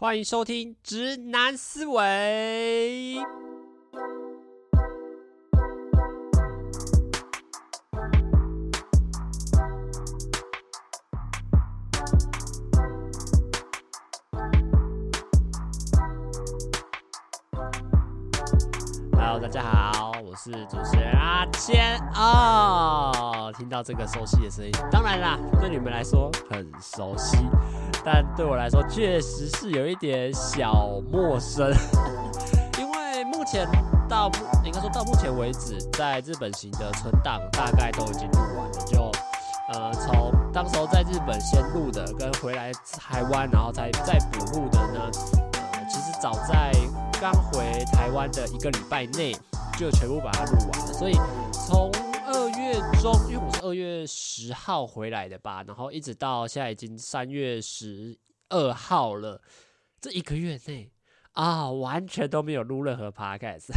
欢迎收听《直男思维》。Hello，大家好，我是主持人阿谦哦。听到这个熟悉的声音，当然啦，对你们来说很熟悉。但对我来说，确实是有一点小陌生，因为目前到应该说到目前为止，在日本行的存档大概都已经录完了。就呃，从当时候在日本先录的，跟回来台湾然后再再补录的呢，呃，其实早在刚回台湾的一个礼拜内，就全部把它录完了。所以从二月中，因为我是二月十号回来的吧，然后一直到现在已经三月十二号了，这一个月内啊，完全都没有录任何 podcast。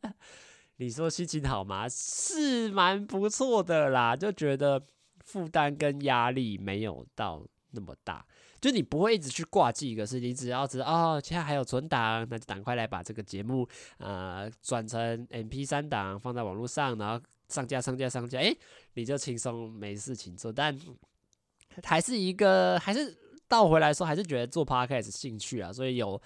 你说心情好吗？是蛮不错的啦，就觉得负担跟压力没有到那么大，就你不会一直去挂记可是你，只要知道哦，现在还有存档，那就赶快来把这个节目呃转成 M P 三档，放在网络上，然后。上架上架上架，诶，你就轻松没事情做，但还是一个还是。倒回来说，还是觉得做 podcast 兴趣啊，所以有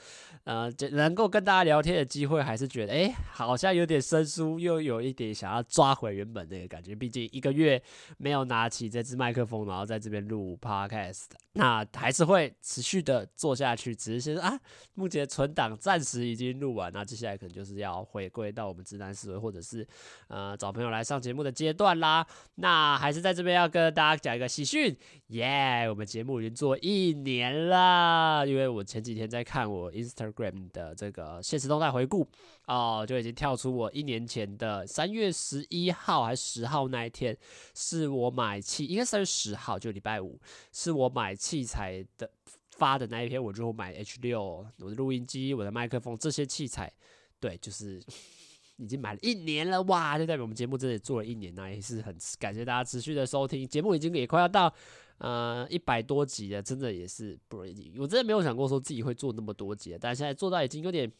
呃能够跟大家聊天的机会，还是觉得哎，好像有点生疏，又有一点想要抓回原本那个感觉。毕竟一个月没有拿起这支麦克风，然后在这边录 podcast，那还是会持续的做下去。只是说啊，目前存档暂时已经录完，那接下来可能就是要回归到我们直男思维，或者是呃找朋友来上节目的阶段啦。那还是在这边要跟大家讲一个喜讯，耶！我们节目已经做一。一年啦，因为我前几天在看我 Instagram 的这个现实动态回顾哦，就已经跳出我一年前的三月十一号还是十号那一天，是我买器，应该三月十号就礼拜五，是我买器材的发的那一天，我就买 H 六，我的录音机、我的麦克风这些器材，对，就是 已经买了一年了哇，就代表我们节目真的做了一年，那也是很感谢大家持续的收听，节目已经也快要到。呃，一百多集的，真的也是不容易。我真的没有想过说自己会做那么多集，但现在做到已经有点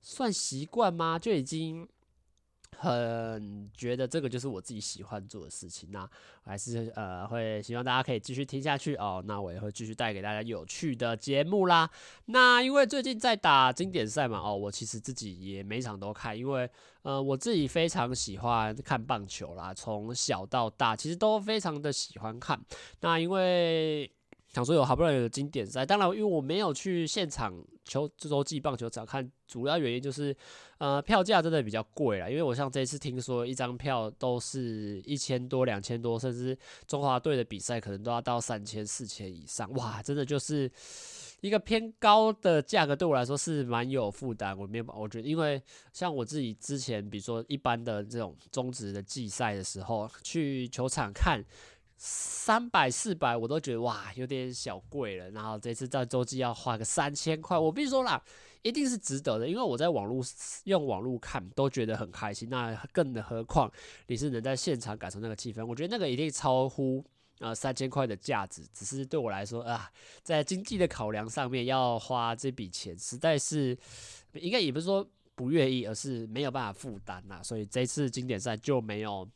算习惯吗？就已经。很觉得这个就是我自己喜欢做的事情，那我还是呃会希望大家可以继续听下去哦。那我也会继续带给大家有趣的节目啦。那因为最近在打经典赛嘛，哦，我其实自己也每场都看，因为呃我自己非常喜欢看棒球啦，从小到大其实都非常的喜欢看。那因为想说有好不容易有经典赛，当然因为我没有去现场球洲际棒球场看，主要原因就是，呃，票价真的比较贵啦。因为我像这次听说一张票都是一千多、两千多，甚至中华队的比赛可能都要到三千、四千以上，哇，真的就是一个偏高的价格，对我来说是蛮有负担。我没有，我觉得，因为像我自己之前，比如说一般的这种中职的季赛的时候，去球场看。三百四百我都觉得哇有点小贵了，然后这次在洲际要花个三千块，我必须说啦，一定是值得的，因为我在网络用网络看都觉得很开心，那更何况你是能在现场感受那个气氛，我觉得那个一定超乎呃三千块的价值，只是对我来说啊，在经济的考量上面要花这笔钱，实在是应该也不是说不愿意，而是没有办法负担呐，所以这次经典赛就没有。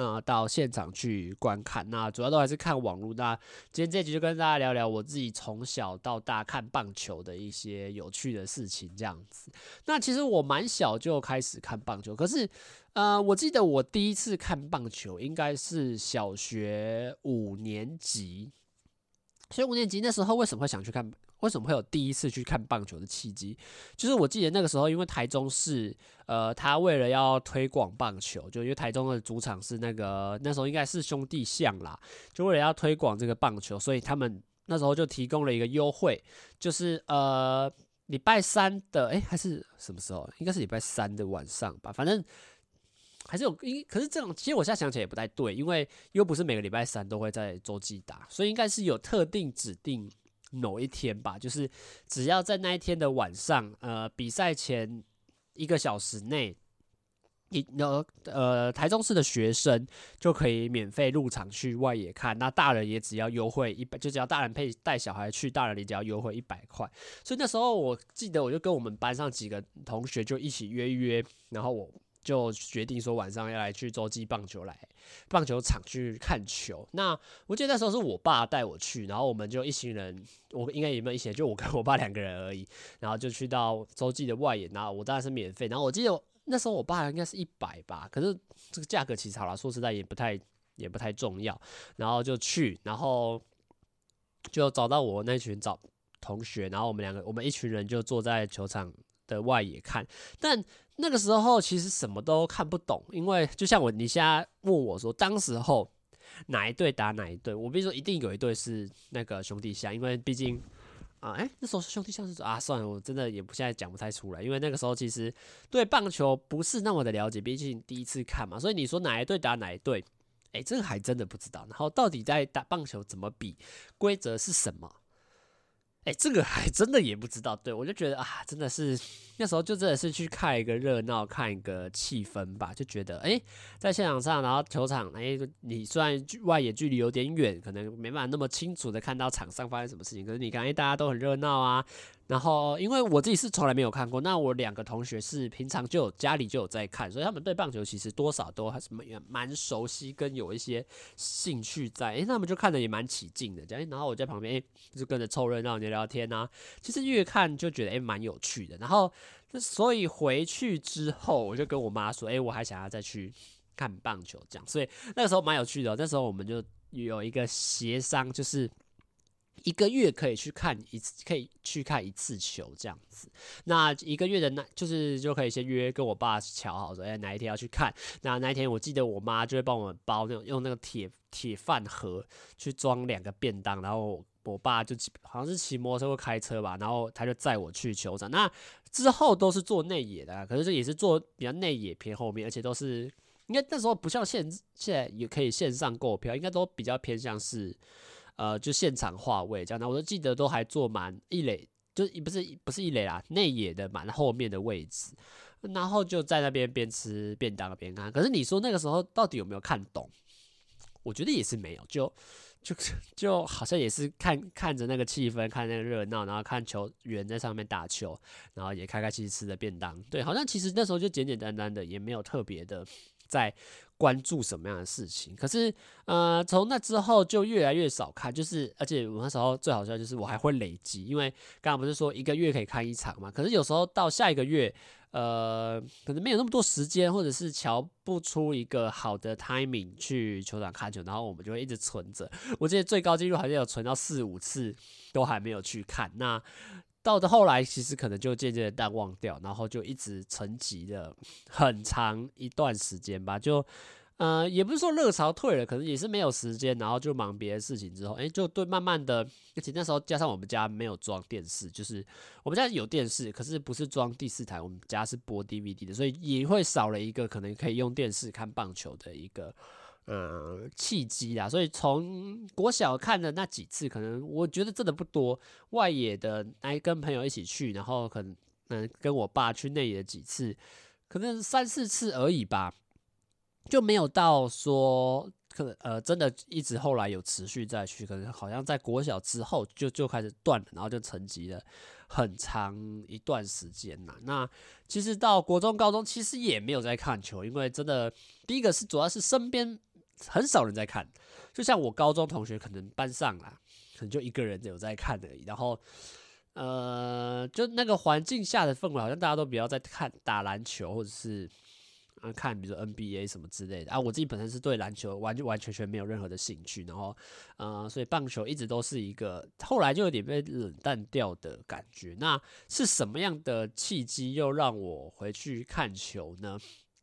嗯，到现场去观看，那主要都还是看网络。那今天这集就跟大家聊聊我自己从小到大看棒球的一些有趣的事情，这样子。那其实我蛮小就开始看棒球，可是，呃，我记得我第一次看棒球应该是小学五年级。所以五年级那时候为什么会想去看？为什么会有第一次去看棒球的契机？就是我记得那个时候，因为台中市，呃，他为了要推广棒球，就因为台中的主场是那个那时候应该是兄弟象啦，就为了要推广这个棒球，所以他们那时候就提供了一个优惠，就是呃礼拜三的，诶，还是什么时候？应该是礼拜三的晚上吧，反正。还是有，因可是这种，其实我现在想起来也不太对，因为又不是每个礼拜三都会在洲际打，所以应该是有特定指定某一天吧，就是只要在那一天的晚上，呃，比赛前一个小时内，你呃呃，台中市的学生就可以免费入场去外野看，那大人也只要优惠一百，就只要大人配带小孩去，大人你只要优惠一百块。所以那时候我记得，我就跟我们班上几个同学就一起约一约，然后我就决定说晚上要来去洲际棒球来棒球场去看球。那我记得那时候是我爸带我去，然后我们就一行人，我应该也没有一起？就我跟我爸两个人而已，然后就去到洲际的外野，然后我当然是免费，然后我记得。那时候我爸应该是一百吧，可是这个价格其实好了，说实在也不太也不太重要。然后就去，然后就找到我那群找同学，然后我们两个我们一群人就坐在球场的外野看。但那个时候其实什么都看不懂，因为就像我你现在问我说，当时候哪一队打哪一队，我比如说一定有一队是那个兄弟象，因为毕竟。啊，哎、那时候兄弟象是啊，算了，我真的也不现在讲不太出来，因为那个时候其实对棒球不是那么的了解，毕竟第一次看嘛，所以你说哪一队打哪一队，哎、这个还真的不知道。然后到底在打棒球怎么比，规则是什么？哎、这个还真的也不知道。对，我就觉得啊，真的是。那时候就真的是去看一个热闹，看一个气氛吧，就觉得哎、在现场上，然后球场，哎、你虽然外野距离有点远，可能没办法那么清楚的看到场上发生什么事情，可是你看，哎、大家都很热闹啊。然后，因为我自己是从来没有看过，那我两个同学是平常就有家里就有在看，所以他们对棒球其实多少都还是蛮蛮熟悉，跟有一些兴趣在。哎、他们就看得也蛮起劲的，这样。然后我在旁边，哎、就跟着凑热闹聊聊天啊。其实越看就觉得哎，蛮、有趣的。然后。所以回去之后，我就跟我妈说：“哎、我还想要再去看棒球，这样。”所以那个时候蛮有趣的。那时候我们就有一个协商，就是一个月可以去看一次，可以去看一次球这样子。那一个月的那，就是就可以先约跟我爸瞧好说：“哎、哪一天要去看？”那那一天我记得我妈就会帮我们包那种用那个铁铁饭盒去装两个便当，然后。我爸就，好像是骑摩托车或开车吧，然后他就载我去球场。那之后都是坐内野的，可是这也是坐比较内野偏后面，而且都是应该那时候不像现现在也可以线上购票，应该都比较偏向是呃就现场划位这样。那我都记得都还坐满一垒，就不是不是一垒啦，内野的蛮后面的位置，然后就在那边边吃便当边看。可是你说那个时候到底有没有看懂？我觉得也是没有，就。就就好像也是看看着那个气氛，看那个热闹，然后看球员在上面打球，然后也开开心心吃着便当。对，好像其实那时候就简简单单的，也没有特别的在关注什么样的事情。可是，呃，从那之后就越来越少看，就是而且我那时候最好笑就是我还会累积，因为刚刚不是说一个月可以看一场嘛？可是有时候到下一个月。呃，可能没有那么多时间，或者是瞧不出一个好的 timing 去球场看球，然后我们就会一直存着。我记得最高纪录好像有存到四五次，都还没有去看。那到的后来，其实可能就渐渐的淡忘掉，然后就一直沉寂了很长一段时间吧，就。呃，也不是说热潮退了，可能也是没有时间，然后就忙别的事情之后，哎、就对，慢慢的，而且那时候加上我们家没有装电视，就是我们家有电视，可是不是装第四台，我们家是播 DVD 的，所以也会少了一个可能可以用电视看棒球的一个呃契机啦。所以从国小看的那几次，可能我觉得真的不多，外野的来跟朋友一起去，然后可能嗯跟我爸去内野几次，可能三四次而已吧。就没有到说可能呃，真的一直后来有持续再去，可能好像在国小之后就就开始断了，然后就沉寂了很长一段时间呐。那其实到国中、高中其实也没有在看球，因为真的第一个是主要是身边很少人在看，就像我高中同学可能班上啦，可能就一个人有在看而已。然后呃，就那个环境下的氛围，好像大家都比较在看打篮球或者是。啊，看比如说 NBA 什么之类的啊，我自己本身是对篮球完就完全全没有任何的兴趣，然后，呃，所以棒球一直都是一个后来就有点被冷淡掉的感觉。那是什么样的契机又让我回去看球呢？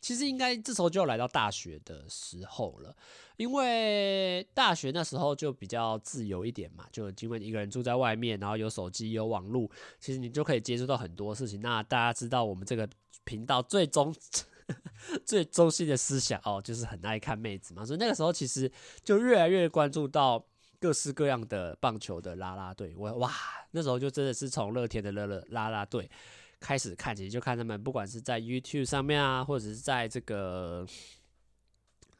其实应该这时候就要来到大学的时候了，因为大学那时候就比较自由一点嘛，就因为一个人住在外面，然后有手机有网络，其实你就可以接触到很多事情。那大家知道我们这个频道最终。最中心的思想哦，就是很爱看妹子嘛，所以那个时候其实就越来越关注到各式各样的棒球的啦啦队。我哇，那时候就真的是从乐天的乐乐啦啦队开始看，其实就看他们不管是在 YouTube 上面啊，或者是在这个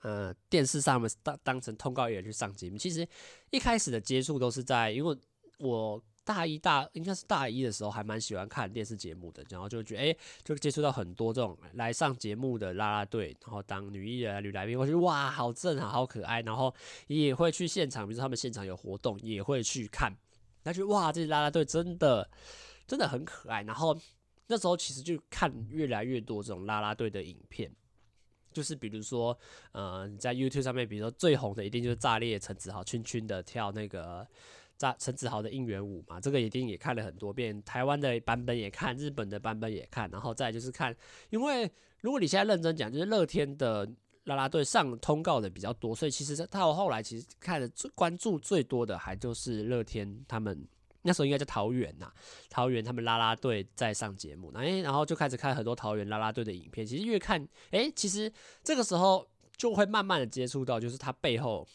呃电视上面当当成通告艺人去上节目。其实一开始的接触都是在，因为我。大一大应该是大一的时候，还蛮喜欢看电视节目的，然后就觉得哎、就接触到很多这种来上节目的啦啦队，然后当女艺人、女来宾，我觉得哇，好正啊，好可爱，然后也会去现场，比如说他们现场有活动，也会去看，那就哇，这些啦啦队真的真的很可爱。然后那时候其实就看越来越多这种啦啦队的影片，就是比如说呃，你在 YouTube 上面，比如说最红的一定就是炸裂陈子豪，圈圈的跳那个。炸陈子豪的应援舞嘛，这个一定也看了很多遍。台湾的版本也看，日本的版本也看，然后再就是看，因为如果你现在认真讲，就是乐天的啦啦队上通告的比较多，所以其实他我后来其实看的最关注最多的，还就是乐天他们那时候应该叫桃园呐，桃园他们啦啦队在上节目，哎，然后就开始看很多桃园啦啦队的影片。其实越看，哎，其实这个时候就会慢慢的接触到，就是他背后。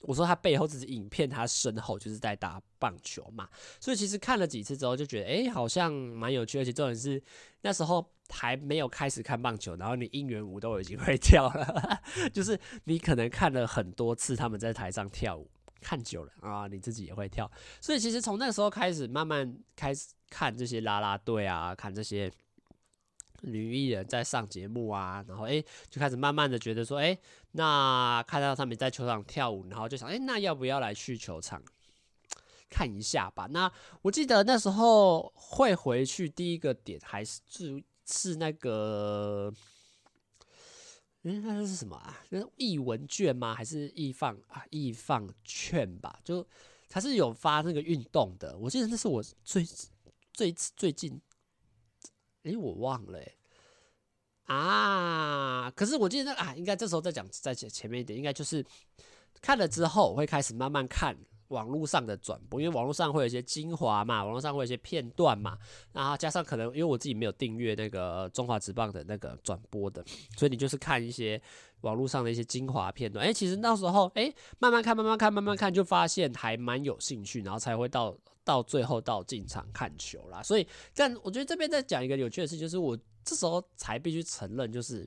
我说他背后只是影片，他身后就是在打棒球嘛，所以其实看了几次之后就觉得，哎，好像蛮有趣，而且重点是那时候还没有开始看棒球，然后你应援舞都已经会跳了，就是你可能看了很多次他们在台上跳舞，看久了啊，你自己也会跳，所以其实从那个时候开始，慢慢开始看这些啦啦队啊，看这些。女艺人在上节目啊，然后哎、就开始慢慢的觉得说，哎、那看到他们在球场跳舞，然后就想，哎、那要不要来去球场看一下吧？那我记得那时候会回去，第一个点还是是那个，嗯，那是什么啊？那艺文券吗？还是艺 FUN 啊？艺 FUN 券吧？就他是有发那个运动的，我记得那是我最最最近。哎、我忘了、欸、啊！可是我记得啊，应该这时候再讲，在前前面一点，应该就是看了之后，我会开始慢慢看网络上的转播，因为网络上会有一些精华嘛，网络上会有一些片段嘛，然后加上可能因为我自己没有订阅那个中华职棒的那个转播的，所以你就是看一些网络上的一些精华片段。哎、其实那时候哎、慢慢看，慢慢看，慢慢看，就发现还蛮有兴趣，然后才会到。到最后到进场看球啦，所以但我觉得这边再讲一个有趣的事，就是我这时候才必须承认，就是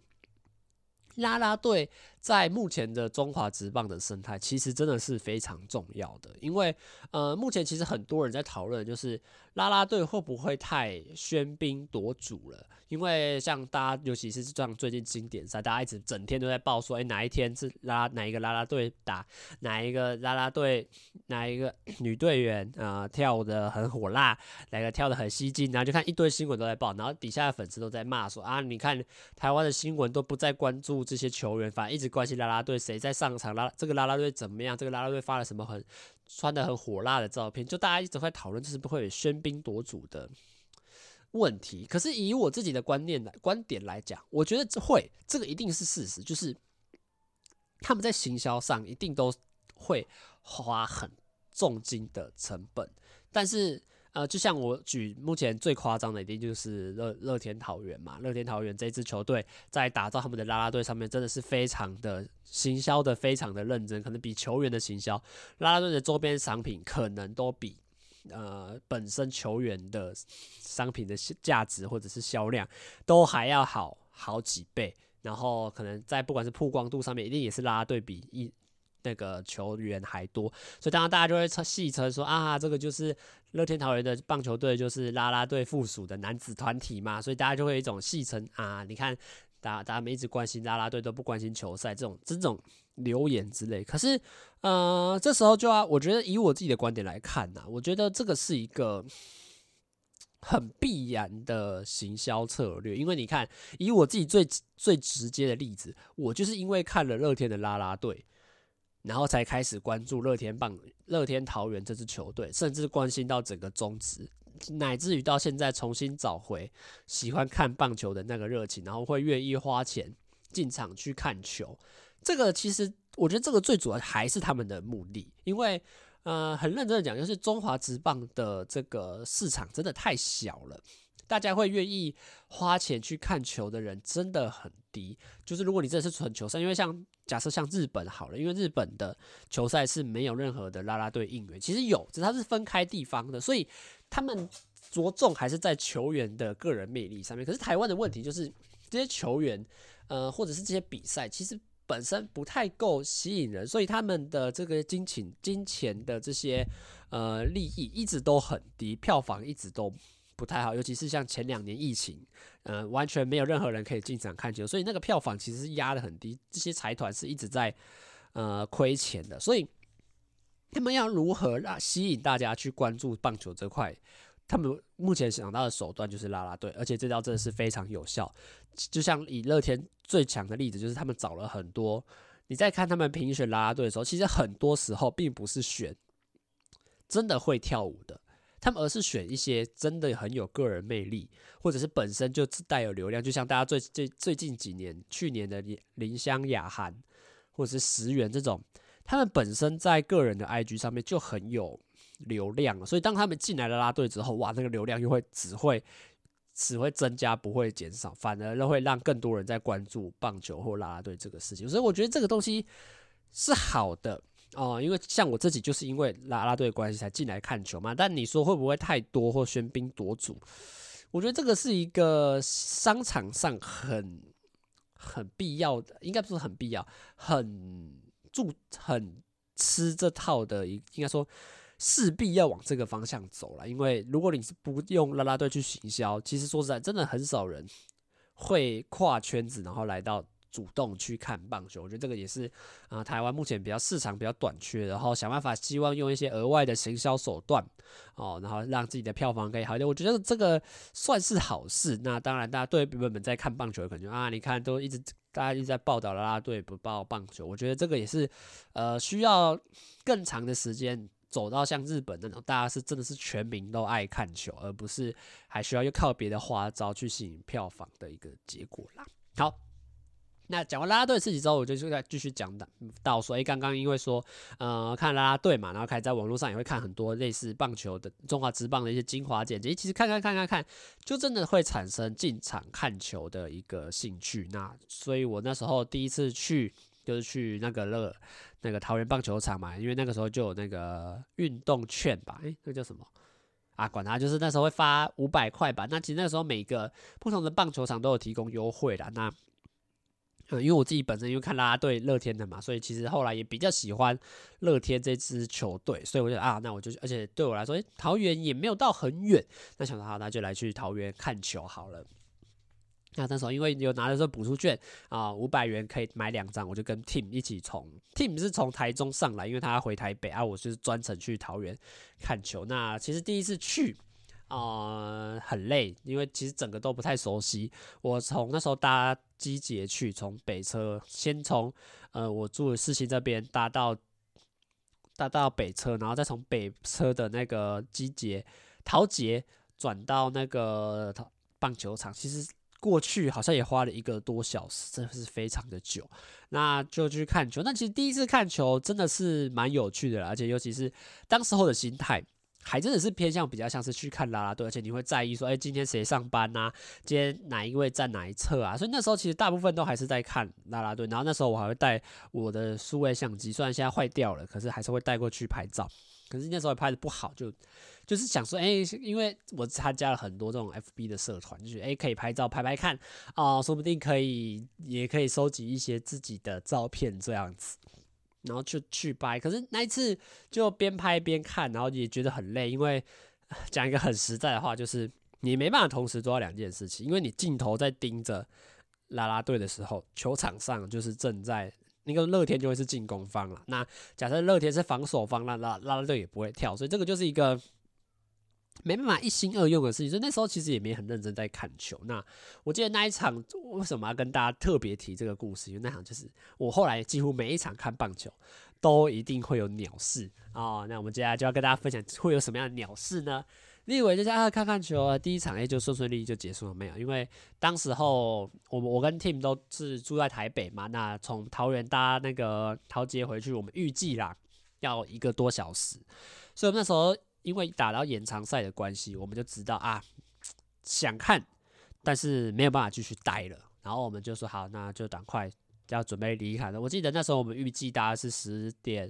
啦啦队在目前的中华职棒的生态，其实真的是非常重要的，因为呃，目前其实很多人在讨论，就是啦啦队会不会太喧宾夺主了。因为像大家，尤其是像最近经典赛，大家一直整天都在报说，哎，哪一天是拉哪一个啦啦队打哪一个啦啦队，哪一个 女队员啊、跳的很火辣，哪个跳的很吸睛，然后就看一堆新闻都在报，然后底下的粉丝都在骂说啊，你看台湾的新闻都不再关注这些球员，反而一直关心啦啦队谁在上场，啦这个啦啦队怎么样，这个啦啦队发了什么很穿的很火辣的照片，就大家一直会讨论，就是不会有喧宾夺主的。问题，可是以我自己的观念来观点来讲，我觉得这会这个一定是事实，就是他们在行销上一定都会花很重金的成本。但是呃，就像我举目前最夸张的，一定就是乐乐天桃园嘛，乐天桃园这支球队在打造他们的啦啦队上面，真的是非常的行销的非常的认真，可能比球员的行销啦啦队的周边商品可能都比。呃，本身球员的商品的价值或者是销量都还要好好几倍，然后可能在不管是曝光度上面，一定也是啦啦队比一那个球员还多，所以当然大家就会戏称说啊，这个就是乐天桃园的棒球队就是啦啦队附属的男子团体嘛，所以大家就会一种戏称啊，你看。大家大家们一直关心啦啦队，都不关心球赛，这种这种留言之类。可是，呃，这时候就要，我觉得以我自己的观点来看呢、啊，我觉得这个是一个很必然的行销策略。因为你看，以我自己最最直接的例子，我就是因为看了乐天的啦啦队，然后才开始关注乐天棒、乐天桃园这支球队，甚至关心到整个中职。乃至于到现在重新找回喜欢看棒球的那个热情，然后会愿意花钱进场去看球。这个其实我觉得这个最主要还是他们的目的，因为呃很认真的讲，就是中华职棒的这个市场真的太小了，大家会愿意花钱去看球的人真的很低。就是如果你真的是纯球赛，因为像假设像日本好了，因为日本的球赛是没有任何的啦啦队应援，其实有，只是它是分开地方的，所以。他们着重还是在球员的个人魅力上面。可是台湾的问题就是，这些球员，呃，或者是这些比赛，其实本身不太够吸引人，所以他们的这个金钱、金钱的这些呃利益一直都很低，票房一直都不太好。尤其是像前两年疫情，呃，完全没有任何人可以进场看球，所以那个票房其实是压得很低。这些财团是一直在呃亏钱的，所以。他们要如何让吸引大家去关注棒球这块？他们目前想到的手段就是啦啦队，而且这招真的是非常有效。就像以乐天最强的例子，就是他们找了很多。你在看他们评选啦啦队的时候，其实很多时候并不是选真的会跳舞的，他们而是选一些真的很有个人魅力，或者是本身就自带有流量。就像大家最最最近几年，去年的林香雅涵，或者是石原这种。他们本身在个人的 IG 上面就很有流量，所以当他们进来了啦队之后，哇，那个流量又会只会只会增加，不会减少，反而会让更多人在关注棒球或啦啦队这个事情。所以我觉得这个东西是好的哦，因为像我自己就是因为啦啦队的关系才进来看球嘛。但你说会不会太多或喧宾夺主？我觉得这个是一个商场上很很必要的，应该不是很必要，很。住很吃这套的，一应该说势必要往这个方向走了。因为如果你是不用啦啦队去行销，其实说实在，真的很少人会跨圈子，然后来到。主动去看棒球，我觉得这个也是啊、台湾目前比较市场比较短缺，然后想办法希望用一些额外的行销手段哦，然后让自己的票房可以好一点。我觉得这个算是好事。那当然，大家对原本在看棒球的感觉啊，你看都一直大家一直在报道啦啦队不报棒球，我觉得这个也是呃需要更长的时间走到像日本那种，大家是真的是全民都爱看球，而不是还需要又靠别的花招去吸引票房的一个结果啦。好。那讲完啦啦队的事情之后，我就就在继续讲的到说，哎，刚刚因为说，呃，看啦啦队嘛，然后开始在网络上也会看很多类似棒球的中华职棒的一些精华剪辑，其实看看看看看，就真的会产生进场看球的一个兴趣。那所以我那时候第一次去，就是去那个乐那个桃园棒球场嘛，因为那个时候就有那个运动券吧，哎，那叫什么啊？管他，就是那时候会发五百块吧。那其实那时候每个不同的棒球场都有提供优惠啦。那嗯，因为我自己本身因为看啦啦队乐天的嘛，所以其实后来也比较喜欢乐天这支球队，所以我就啊，那我就而且对我来说，诶，桃园也没有到很远，那想说好，那就来去桃园看球好了。那那时候因为有拿的时候补助券啊，五百元可以买两张，我就跟 Tim 一起从 Tim 是从台中上来，因为他要回台北啊，我就是专程去桃园看球。那其实第一次去。啊、很累，因为其实整个都不太熟悉。我从那时候搭机捷去，从北车先从呃我住的四新这边搭到搭到北车，然后再从北车的那个机捷桃捷转到那个棒球场。其实过去好像也花了一个多小时，真的是非常的久。那就去看球。那其实第一次看球真的是蛮有趣的啦，而且尤其是当时候的心态。还真的是偏向比较像是去看啦啦队，而且你会在意说，哎，今天谁上班呐？今天哪一位站哪一侧啊？所以那时候其实大部分都还是在看啦啦队。然后那时候我还会带我的数位相机，虽然现在坏掉了，可是还是会带过去拍照。可是那时候拍的不好，就就是想说，哎，因为我参加了很多这种 FB 的社团，就是哎可以拍照拍拍看哦，说不定可以也可以收集一些自己的照片这样子。然后就去掰，可是那一次就边拍边看，然后也觉得很累，因为讲一个很实在的话，就是你没办法同时做到两件事情，因为你镜头在盯着啦啦队的时候，球场上就是正在那个乐天就会是进攻方了。那假设乐天是防守方，那啦啦啦队也不会跳，所以这个就是一个。没办法一心二用的事情，所以那时候其实也没很认真在看球。那我记得那一场为什么要跟大家特别提这个故事？因为那场就是我后来几乎每一场看棒球都一定会有鸟事啊、哦。那我们接下来就要跟大家分享会有什么样的鸟事呢？你以为就这看看球，第一场也就顺顺利利就结束了没有？因为当时候我我跟 Tim 都是住在台北嘛，那从桃园搭那个桃捷回去，我们预计啦要一个多小时，所以那时候。因为打到延长赛的关系，我们就知道啊，想看，但是没有办法继续待了。然后我们就说好，那就赶快要准备离开了。我记得那时候我们预计大概是十点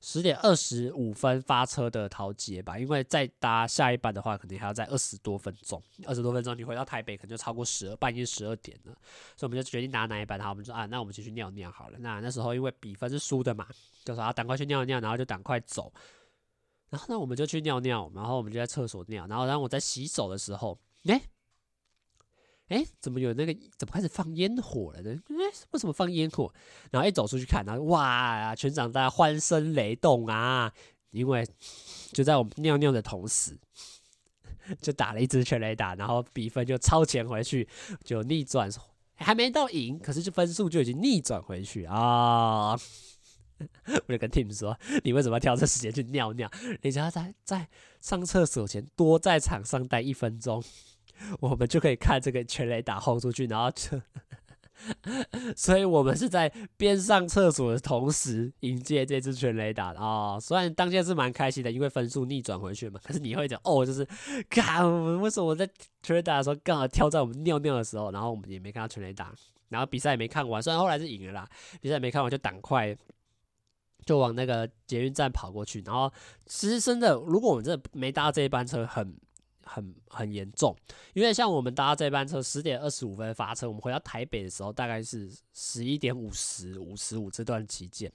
十点二十五分发车的桃捷吧，因为再搭下一班的话，肯定还要再二十多分钟。二十多分钟，你回到台北可能就超过十二，半夜十二点了。所以我们就决定搭哪一班，然后我们就说啊，那我们就去尿尿好了。那那时候因为比分是输的嘛，就说啊，赶快去尿尿，然后就赶快走。然后呢，我们就去尿尿，然后我们就在厕所尿。然后，然后我在洗手的时候，哎。哎，怎么有那个？怎么开始放烟火了呢？哎，为什么放烟火？然后一走出去看，然后哇，全场大家欢声雷动啊！因为就在我们尿尿的同时，就打了一支全垒打，然后比分就超前回去，就逆转，还没到赢，可是就分数就已经逆转回去啊！我就跟 Tim 说：“你为什么要挑这时间去尿尿？你只要在在上厕所前多在场上待一分钟。”我们就可以看这个全垒打轰出去，然后就，所以我们是在边上厕所的同时迎接这支全垒打的啊！虽然当天是蛮开心的，因为分数逆转回去嘛。可是你会讲哦，就是，看我们为什么我在全垒打的时候刚好跳在我们尿尿的时候，然后我们也没看到全垒打，然后比赛也没看完，虽然后来是赢了啦，比赛也没看完就赶快就往那个捷运站跑过去。然后其实真的，如果我们真的没搭这一班车，很。很很严重，因为像我们搭这班车十点二十五分发车，我们回到台北的时候大概是十一点五十五十五这段期间，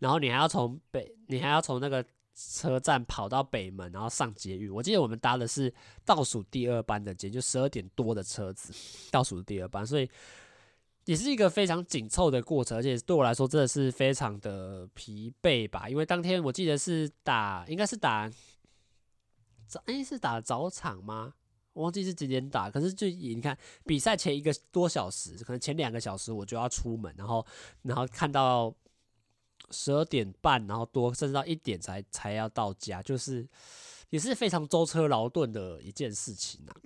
然后你还要从北，你还要从那个车站跑到北门，然后上捷运。我记得我们搭的是倒数第二班的捷运，就十二点多的车子，倒数第二班，所以也是一个非常紧凑的过程，而且对我来说真的是非常的疲惫吧。因为当天我记得是打，应该是打早。哎、是打早场吗？我忘记是几点打。可是就你看，比赛前一个多小时，可能前两个小时我就要出门，然后然后看到十二点半，然后多甚至到一点才才要到家，就是也是非常舟车劳顿的一件事情啊。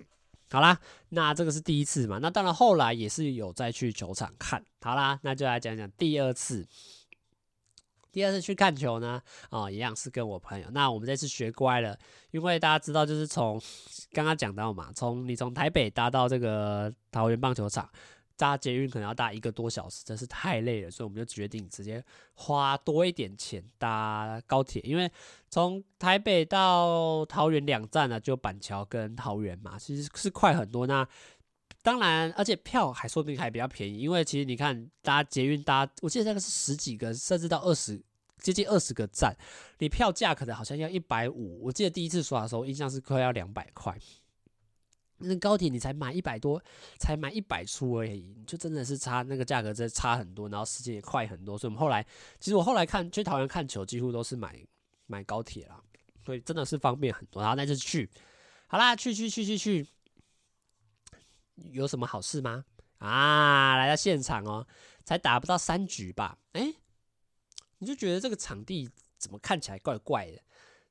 好啦，那这个是第一次嘛，那当然后来也是有再去球场看。好啦，那就来讲讲第二次。第二次去看球呢，哦，一样是跟我朋友。那我们这次学乖了，因为大家知道，就是从刚刚讲到嘛，从你从台北搭到这个桃园棒球场，搭捷运可能要搭一个多小时，真是太累了，所以我们就决定直接花多一点钱搭高铁，因为从台北到桃园两站呢，就板桥跟桃园嘛，其实是快很多。那当然，而且票还说不定还比较便宜，因为其实你看搭捷运搭，我记得那个是十几个，甚至到二十，接近二十个站，你票价可能好像要一百五。我记得第一次刷的时候，印象是快要两百块。那高铁你才买一百多，才买一百出而已，就真的是差那个价格真差很多，然后时间也快很多。所以我们后来，其实我后来看去桃园看球，几乎都是买买高铁啦，所以真的是方便很多。然后那就去，好啦，去去去去去。有什么好事吗？啊，来到现场哦，才打不到三局吧？哎，你就觉得这个场地怎么看起来怪怪的？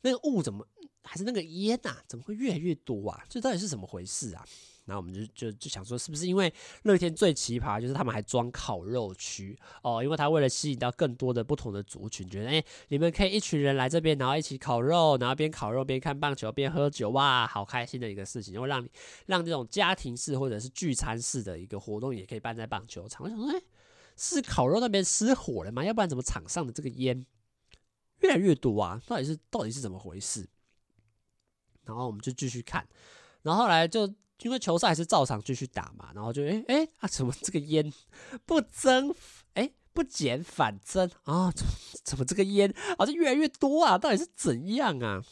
那个雾怎么还是那个烟呐？怎么会越来越多啊？这到底是怎么回事啊？然后我们就就就想说，是不是因为乐天最奇葩，就是他们还装烤肉区哦？因为他为了吸引到更多的不同的族群，觉得哎，你们可以一群人来这边，然后一起烤肉，然后边烤肉边看棒球边喝酒，哇，好开心的一个事情，就会让你让这种家庭式或者是聚餐式的一个活动也可以办在棒球场。我想说，哎，是烤肉那边失火了吗？要不然怎么场上的这个烟越来越多啊？到底是到底是怎么回事？然后我们就继续看，然后后来就。因为球赛还是照常继续打嘛，然后就哎哎啊，怎么这个烟 不增哎不减反增啊？怎么怎么这个烟好像越来越多啊？到底是怎样啊？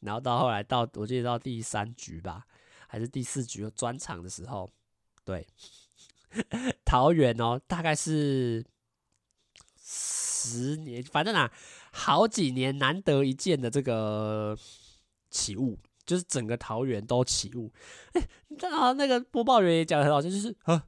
然后到后来到我记得到第三局吧，还是第四局转场的时候，对，桃园哦，大概是十年，反正啊好几年难得一见的这个起雾。就是整个桃园都起雾，哎，啊，那个播报员也讲得很好笑，就是啊，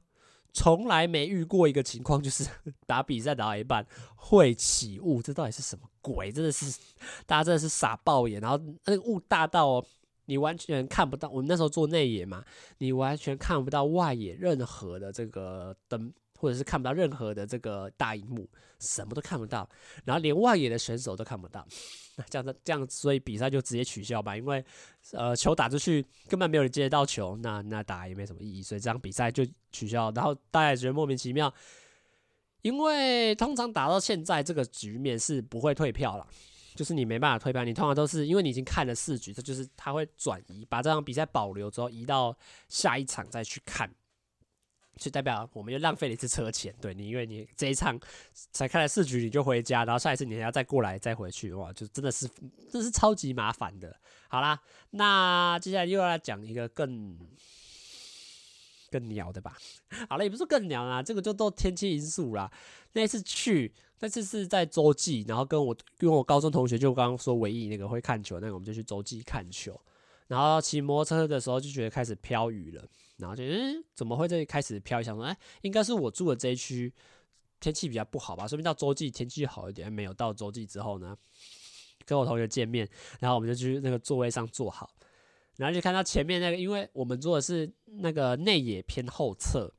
从来没遇过一个情况，就是 打比赛打到一半会起雾，这到底是什么鬼？真的是大家真的是傻爆眼，然后那个雾大到哦，你完全看不到。我们那时候做内野嘛，你完全看不到外野任何的这个灯。或者是看不到任何的这个大荧幕，什么都看不到，然后连外野的选手都看不到，那这样子这样，所以比赛就直接取消吧，因为呃球打出去根本没有人接得到球，那那打也没什么意义，所以这场比赛就取消。然后大家也觉得莫名其妙，因为通常打到现在这个局面是不会退票了，就是你没办法退票，你通常都是因为你已经看了四局，这就是他会转移，把这场比赛保留之后移到下一场再去看。就代表我们又浪费了一次车钱，对你，因为你这一场才开了四局你就回家，然后下一次你还要再过来再回去，哇，就真的是，真是超级麻烦的。好啦，那接下来又要来讲一个更更鸟的吧。好了，也不是更鸟啦，这个就都天气因素啦。那次去，那次是在洲际，然后跟我跟我高中同学，就刚刚说唯一那个会看球，那个我们就去洲际看球。然后骑摩托车的时候就觉得开始飘雨了，然后就嗯，怎么会这里开始飘？想说哎，应该是我住的这一区天气比较不好吧？说不定到洲际天气好一点。没有到洲际之后呢，跟我同学见面，然后我们就去那个座位上坐好，然后就看到前面那个，因为我们坐的是那个内野偏后侧。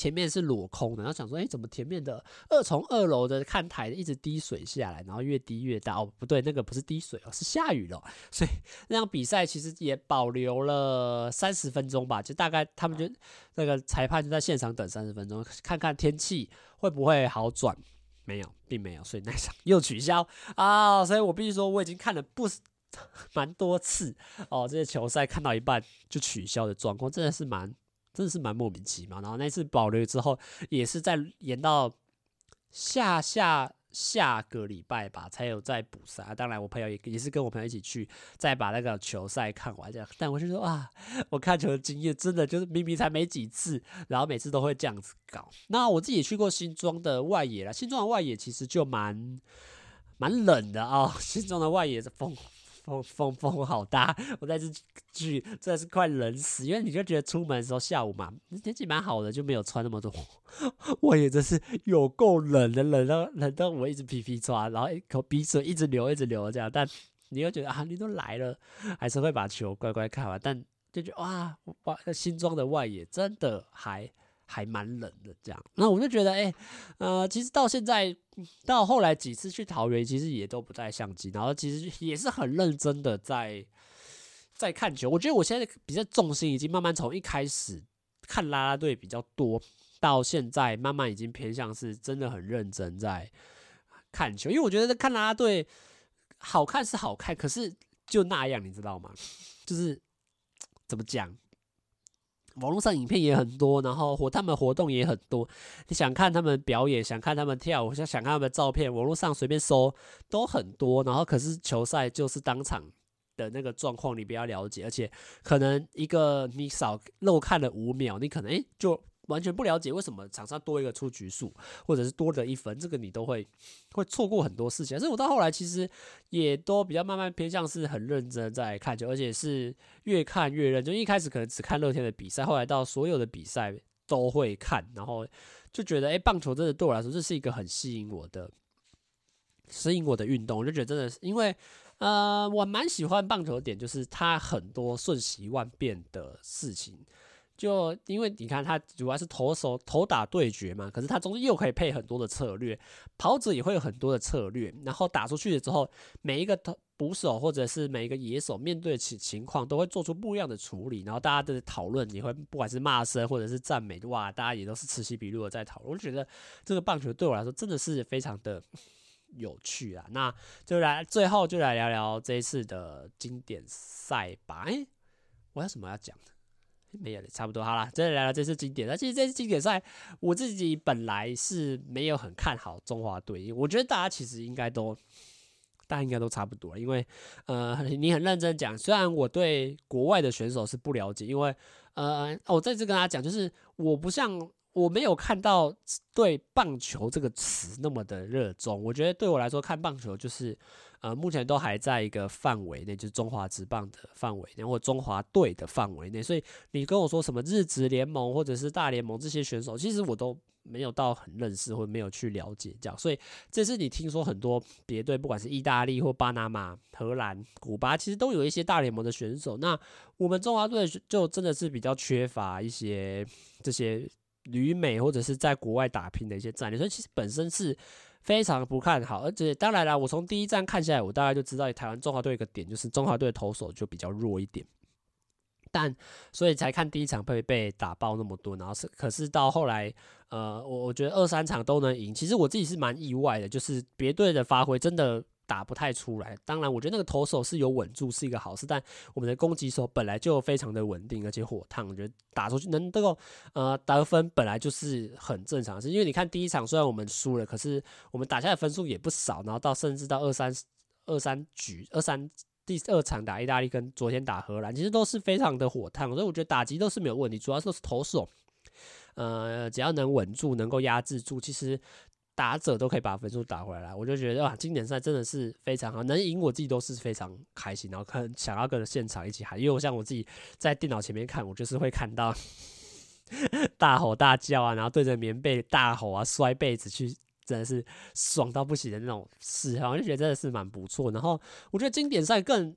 前面是裸空的，然后想说，哎、欸，怎么前面的二从二楼的看台一直滴水下来，然后越滴越大。哦，不对，那个不是滴水哦，是下雨了。所以那场比赛其实也保留了三十分钟吧，就大概他们就那个裁判就在现场等三十分钟，看看天气会不会好转。没有，并没有，所以那场又取消啊。所以我必须说，我已经看了不 蛮多次哦，这些球赛看到一半就取消的状况，真的是蛮。真的是蛮莫名其妙，然后那次保留之后，也是在延到下下下个礼拜吧，才有再补赛。啊，当然，我朋友也也是跟我朋友一起去，再把那个球赛看完这样。但我就说啊，我看球的经验真的就是明明才没几次，然后每次都会这样子搞。那我自己也去过新庄的外野了，新庄的外野其实就蛮蛮冷的啊，哦，新庄的外野的风。风风风好大，我在这剧真的是快冷死，因为你就觉得出门的时候下午嘛，天气蛮好的，就没有穿那么多。我也真是有够冷的，冷到冷到我一直皮皮抓，然后一口鼻水一直流一直流这样。但你又觉得啊，你都来了，还是会把球乖乖看完。但就觉得哇，哇，新装的外野真的还。还蛮冷的，这样，那我就觉得，哎、呃，其实到现在，到后来几次去桃园，其实也都不带相机，然后其实也是很认真的在在看球。我觉得我现在比较重心已经慢慢从一开始看啦啦队比较多，到现在慢慢已经偏向是真的很认真在看球，因为我觉得看啦啦队好看是好看，可是就那样，你知道吗？就是怎么讲？网络上影片也很多，然后活他们活动也很多。你想看他们表演，想看他们跳舞，想想看他们照片，网络上随便搜都很多。然后可是球赛就是当场的那个状况，你比较了解，而且可能一个你少漏看了五秒，你可能诶就。完全不了解为什么场上多一个出局数，或者是多了一分，这个你都会会错过很多事情。所以我到后来其实也都比较慢慢偏向是很认真在看球，而且是越看越认真。一开始可能只看乐天的比赛，后来到所有的比赛都会看，然后就觉得哎、棒球真的对我来说这是一个很吸引我的、吸引我的运动。我就觉得真的是因为呃，我蛮喜欢棒球的点，就是它很多瞬息万变的事情。就因为你看他主要是投手投打对决嘛，可是他中间又可以配很多的策略，跑者也会有很多的策略，然后打出去了之后，每一个捕手或者是每一个野手面对情情况都会做出不一样的处理，然后大家的讨论也会不管是骂声或者是赞美，哇，大家也都是此起彼落的在讨论。我觉得这个棒球对我来说真的是非常的有趣啊！那就来最后就来聊聊这一次的经典赛吧。哎，我有什么要讲的？没有了，差不多好了。再来了这次经典，那其实这次经典赛，我自己本来是没有很看好中华队。我觉得大家其实应该都，大家应该都差不多。因为，呃，你很认真讲，虽然我对国外的选手是不了解，因为，呃，我在这跟大家讲，就是我不像。我没有看到对棒球这个词那么的热衷。我觉得对我来说，看棒球就是，呃，目前都还在一个范围内，就是中华职棒的范围内，或中华队的范围内。所以你跟我说什么日职联盟或者是大联盟这些选手，其实我都没有到很认识或没有去了解这样。所以这次你听说很多别队，不管是意大利或巴拿马、荷兰、古巴，其实都有一些大联盟的选手。那我们中华队就真的是比较缺乏一些这些。旅美或者是在国外打拼的一些战略，所以其实本身是非常不看好。而且当然啦，我从第一站看下来，我大概就知道台湾中华队一个点就是中华队的投手就比较弱一点。但所以才看第一场被被打爆那么多，然后是可是到后来，呃，我我觉得二三场都能赢，其实我自己是蛮意外的，就是别队的发挥真的打不太出来。当然，我觉得那个投手是有稳住是一个好事，但我们的攻击手本来就非常的稳定，而且火烫，我觉得打出去能够呃得分本来就是很正常的事，因为你看第一场虽然我们输了，可是我们打下的分数也不少，然后到甚至到二三二三局二三。第二场打意大利跟昨天打荷兰，其实都是非常的火烫，所以我觉得打击都是没有问题，主要是投手，呃，只要能稳住，能够压制住，其实打者都可以把分数打回来。我就觉得哇，经典赛真的是非常好，能赢我自己都是非常开心，然后看想要跟着现场一起喊，因为我像我自己在电脑前面看，我就是会看到 大吼大叫啊，然后对着棉被大吼啊，摔被子去。真的是爽到不行的那种事，我就觉得真的是蛮不错。然后我觉得经典赛更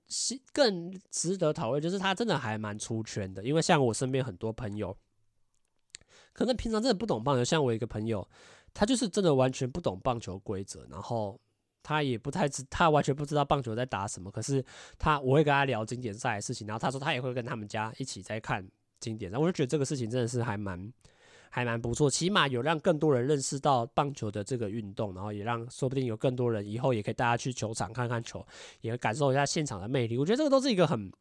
更值得讨论，就是他真的还蛮出圈的。因为像我身边很多朋友，可能平常真的不懂棒球，像我一个朋友，他就是真的完全不懂棒球规则，然后他也不太知，他完全不知道棒球在打什么。可是他，我会跟他聊经典赛的事情，然后他说他也会跟他们家一起在看经典，然后我就觉得这个事情真的是还蛮。还蛮不错，起码有让更多人认识到棒球的这个运动，然后也让说不定有更多人以后也可以带他去球场看看球，也感受一下现场的魅力。我觉得这个都是一个很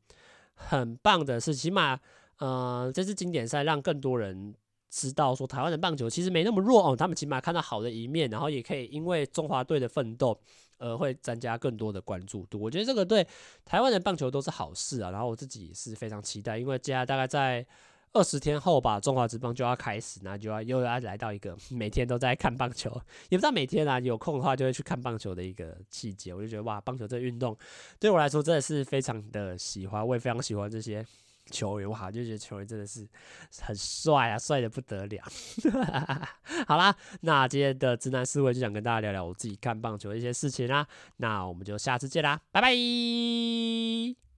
很棒的事，起码呃这次经典赛让更多人知道说台湾的棒球其实没那么弱哦，他们起码看到好的一面，然后也可以因为中华队的奋斗而会增加更多的关注度。我觉得这个对台湾的棒球都是好事啊，然后我自己也是非常期待，因为接下来大概在。二十天后吧，中华职棒就要开始，那就要又要来到一个 每天都在看棒球，也不知道每天啊，有空的话就会去看棒球的一个季节。我就觉得哇，棒球这运动对我来说真的是非常的喜欢，我也非常喜欢这些球员，哇，就觉得球员真的是很帅啊，帅的不得了。好啦，那今天的直男思维就想跟大家聊聊我自己看棒球的一些事情啦，那我们就下次见啦，拜拜。